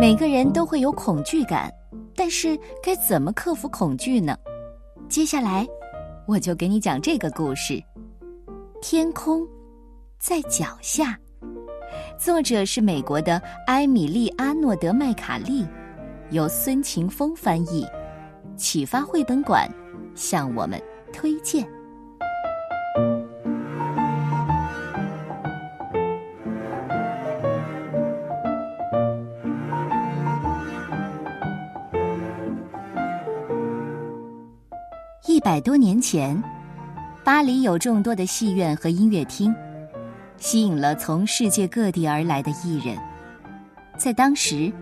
每个人都会有恐惧感，但是该怎么克服恐惧呢？接下来，我就给你讲这个故事：天空在脚下。作者是美国的埃米丽阿诺德麦卡利，由孙晴峰翻译，启发绘本馆向我们推荐。百多年前，巴黎有众多的戏院和音乐厅，吸引了从世界各地而来的艺人。在当时，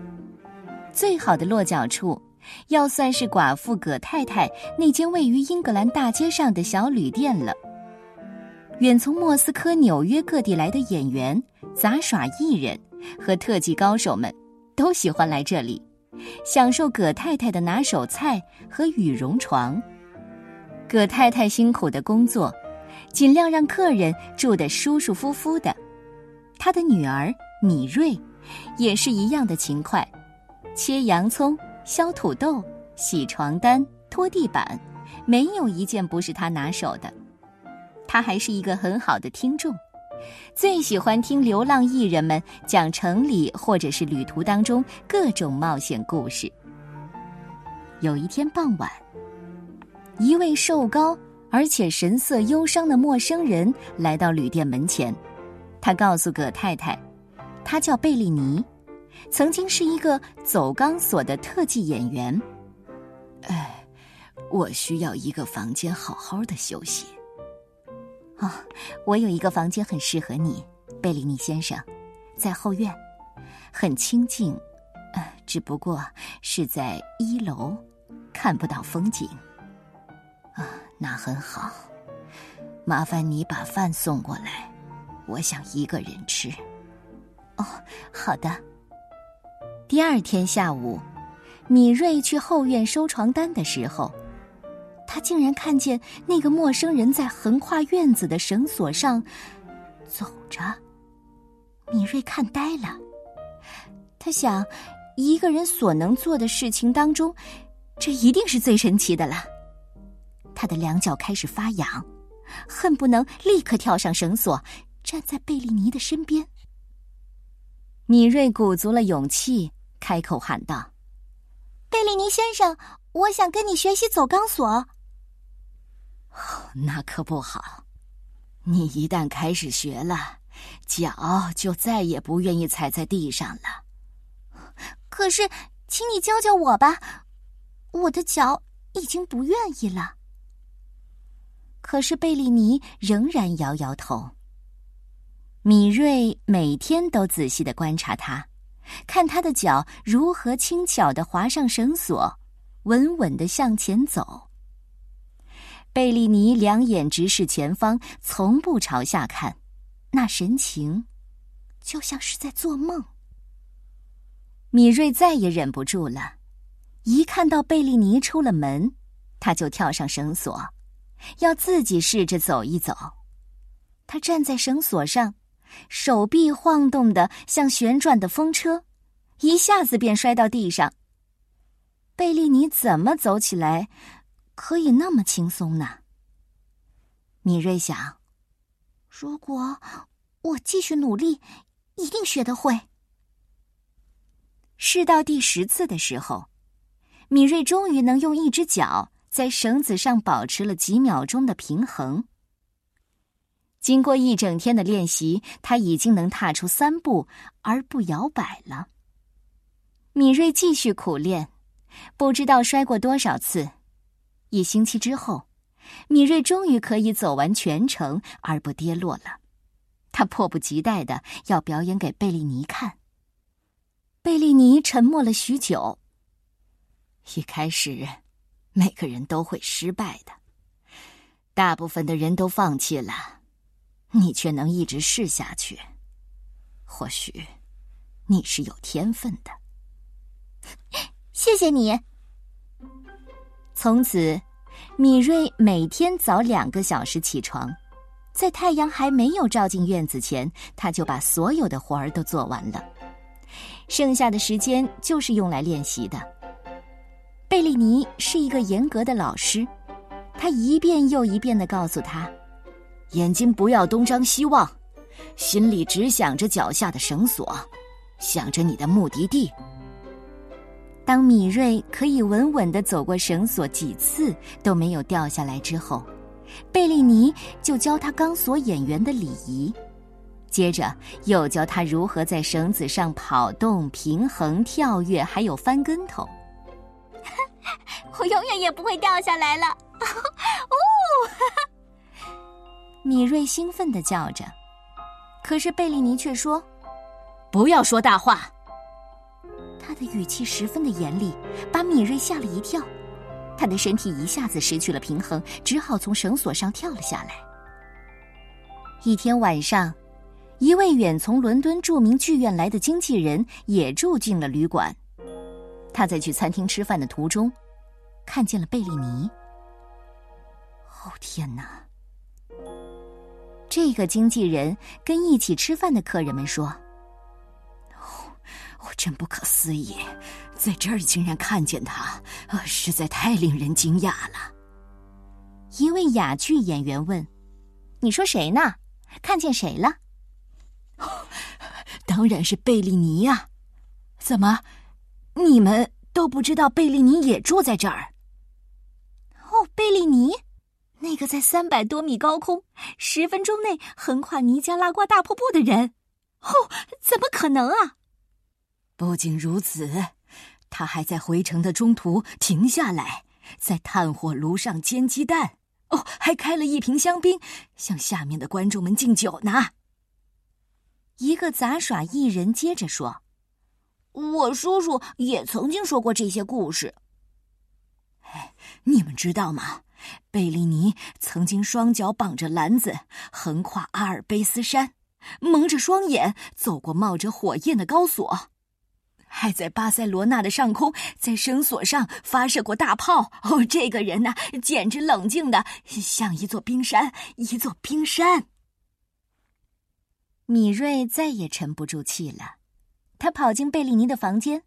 最好的落脚处，要算是寡妇葛太太那间位于英格兰大街上的小旅店了。远从莫斯科、纽约各地来的演员、杂耍艺人和特技高手们，都喜欢来这里，享受葛太太的拿手菜和羽绒床。葛太太辛苦的工作，尽量让客人住得舒舒服服的。她的女儿米瑞，也是一样的勤快，切洋葱、削土豆、洗床单、拖地板，没有一件不是她拿手的。她还是一个很好的听众，最喜欢听流浪艺人们讲城里或者是旅途当中各种冒险故事。有一天傍晚。一位瘦高而且神色忧伤的陌生人来到旅店门前，他告诉葛太太，他叫贝利尼，曾经是一个走钢索的特技演员。哎，我需要一个房间好好的休息。哦，我有一个房间很适合你，贝利尼先生，在后院，很清静，呃，只不过是在一楼，看不到风景。啊，那很好。麻烦你把饭送过来，我想一个人吃。哦，好的。第二天下午，米瑞去后院收床单的时候，他竟然看见那个陌生人在横跨院子的绳索上走着。米瑞看呆了，他想，一个人所能做的事情当中，这一定是最神奇的了。他的两脚开始发痒，恨不能立刻跳上绳索，站在贝利尼的身边。米瑞鼓足了勇气，开口喊道：“贝利尼先生，我想跟你学习走钢索。”“那可不好，你一旦开始学了，脚就再也不愿意踩在地上了。”“可是，请你教教我吧，我的脚已经不愿意了。”可是贝利尼仍然摇摇头。米瑞每天都仔细的观察他，看他的脚如何轻巧的滑上绳索，稳稳的向前走。贝利尼两眼直视前方，从不朝下看，那神情，就像是在做梦。米瑞再也忍不住了，一看到贝利尼出了门，他就跳上绳索。要自己试着走一走，他站在绳索上，手臂晃动的像旋转的风车，一下子便摔到地上。贝利尼怎么走起来可以那么轻松呢？米瑞想，如果我继续努力，一定学得会。试到第十次的时候，米瑞终于能用一只脚。在绳子上保持了几秒钟的平衡。经过一整天的练习，他已经能踏出三步而不摇摆了。米瑞继续苦练，不知道摔过多少次。一星期之后，米瑞终于可以走完全程而不跌落了。他迫不及待的要表演给贝利尼看。贝利尼沉默了许久。一开始。每个人都会失败的，大部分的人都放弃了，你却能一直试下去。或许你是有天分的。谢谢你。从此，米瑞每天早两个小时起床，在太阳还没有照进院子前，他就把所有的活儿都做完了。剩下的时间就是用来练习的。贝利尼是一个严格的老师，他一遍又一遍的告诉他：“眼睛不要东张西望，心里只想着脚下的绳索，想着你的目的地。”当米瑞可以稳稳的走过绳索几次都没有掉下来之后，贝利尼就教他钢索演员的礼仪。接着又教他如何在绳子上跑动、平衡、跳跃，还有翻跟头。我永远也不会掉下来了！哦，米瑞兴奋的叫着，可是贝利尼却说：“不要说大话。”他的语气十分的严厉，把米瑞吓了一跳。他的身体一下子失去了平衡，只好从绳索上跳了下来。一天晚上。一位远从伦敦著名剧院来的经纪人也住进了旅馆。他在去餐厅吃饭的途中，看见了贝利尼。哦天哪！这个经纪人跟一起吃饭的客人们说：“哦，我真不可思议，在这儿竟然看见他，啊，实在太令人惊讶了。”一位哑剧演员问：“你说谁呢？看见谁了？”当然是贝利尼呀！怎么，你们都不知道贝利尼也住在这儿？贝利尼，那个在三百多米高空、十分钟内横跨尼加拉瓜大瀑布的人？哦，怎么可能啊！不仅如此，他还在回程的中途停下来，在炭火炉上煎鸡蛋。哦，还开了一瓶香槟，向下面的观众们敬酒呢。一个杂耍艺人接着说：“我叔叔也曾经说过这些故事。哎，你们知道吗？贝利尼曾经双脚绑着篮子，横跨阿尔卑斯山，蒙着双眼走过冒着火焰的高索，还在巴塞罗那的上空在绳索上发射过大炮。哦，这个人呐，简直冷静的像一座冰山，一座冰山。”米瑞再也沉不住气了，他跑进贝利尼的房间。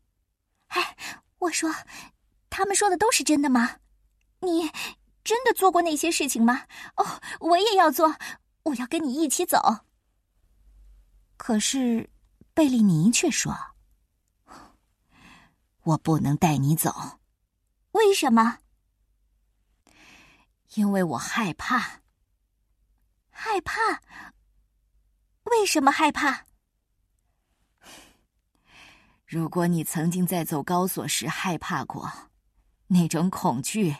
哎，我说，他们说的都是真的吗？你真的做过那些事情吗？哦，我也要做，我要跟你一起走。可是，贝利尼却说：“我不能带你走。”为什么？因为我害怕。害怕。为什么害怕？如果你曾经在走高索时害怕过，那种恐惧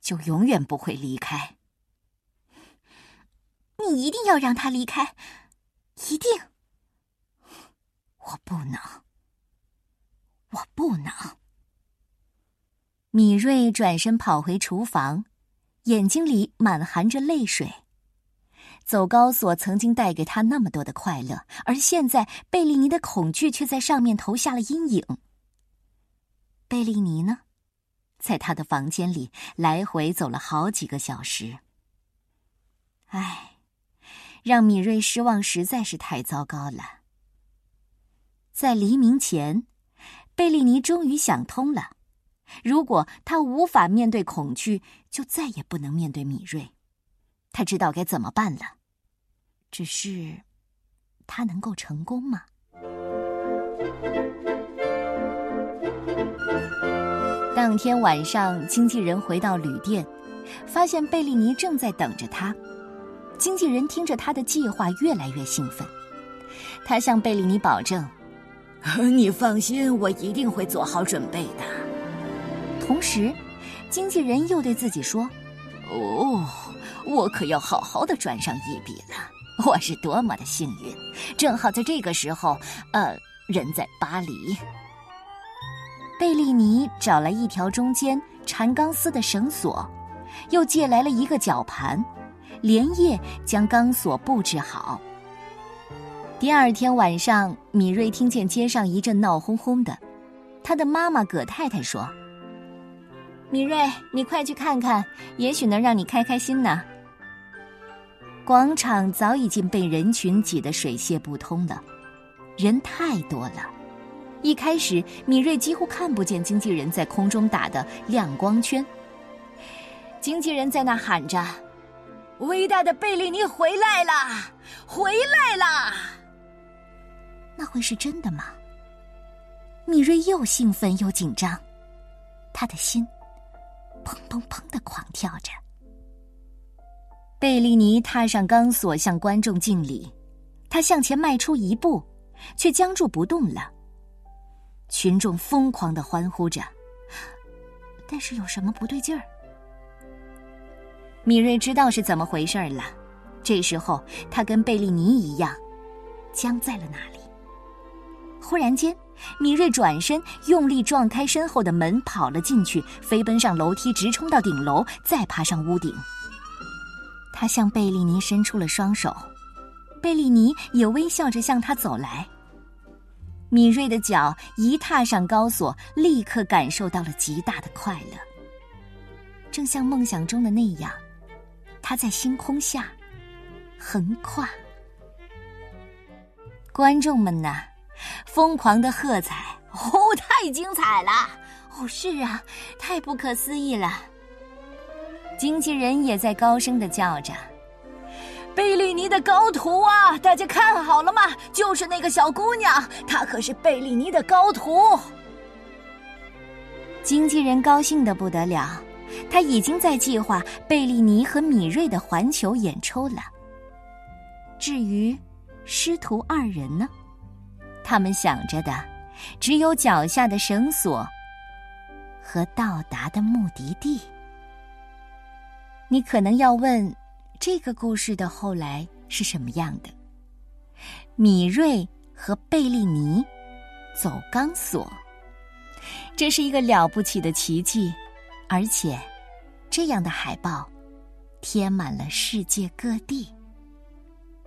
就永远不会离开。你一定要让他离开，一定！我不能，我不能。米瑞转身跑回厨房，眼睛里满含着泪水。走高索曾经带给他那么多的快乐，而现在贝利尼的恐惧却在上面投下了阴影。贝利尼呢，在他的房间里来回走了好几个小时。唉，让米瑞失望实在是太糟糕了。在黎明前，贝利尼终于想通了：如果他无法面对恐惧，就再也不能面对米瑞。他知道该怎么办了，只是他能够成功吗？当天晚上，经纪人回到旅店，发现贝利尼正在等着他。经纪人听着他的计划，越来越兴奋。他向贝利尼保证：“ 你放心，我一定会做好准备的。”同时，经纪人又对自己说：“哦。”我可要好好的赚上一笔了！我是多么的幸运，正好在这个时候，呃，人在巴黎。贝利尼找来一条中间缠钢丝的绳索，又借来了一个绞盘，连夜将钢索布置好。第二天晚上，米瑞听见街上一阵闹哄哄的，他的妈妈葛太太说：“米瑞，你快去看看，也许能让你开开心呢。”广场早已经被人群挤得水泄不通了，人太多了，一开始，米瑞几乎看不见经纪人在空中打的亮光圈。经纪人在那喊着：“伟大的贝利尼回来了，回来了！”那会是真的吗？米瑞又兴奋又紧张，他的心砰砰砰的狂跳着。贝利尼踏上钢索，向观众敬礼。他向前迈出一步，却僵住不动了。群众疯狂的欢呼着，但是有什么不对劲儿？米瑞知道是怎么回事了。这时候，他跟贝利尼一样，僵在了那里。忽然间，米瑞转身，用力撞开身后的门，跑了进去，飞奔上楼梯，直冲到顶楼，再爬上屋顶。他向贝利尼伸出了双手，贝利尼也微笑着向他走来。敏锐的脚一踏上高索，立刻感受到了极大的快乐，正像梦想中的那样，他在星空下横跨。观众们呢，疯狂的喝彩：“哦，太精彩了！哦，是啊，太不可思议了！”经纪人也在高声的叫着。贝利尼的高徒啊！大家看好了吗？就是那个小姑娘，她可是贝利尼的高徒。经纪人高兴的不得了，他已经在计划贝利尼和米瑞的环球演出了。至于师徒二人呢，他们想着的只有脚下的绳索和到达的目的地。你可能要问。这个故事的后来是什么样的？米瑞和贝利尼走钢索，这是一个了不起的奇迹，而且这样的海报贴满了世界各地。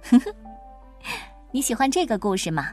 呵呵，你喜欢这个故事吗？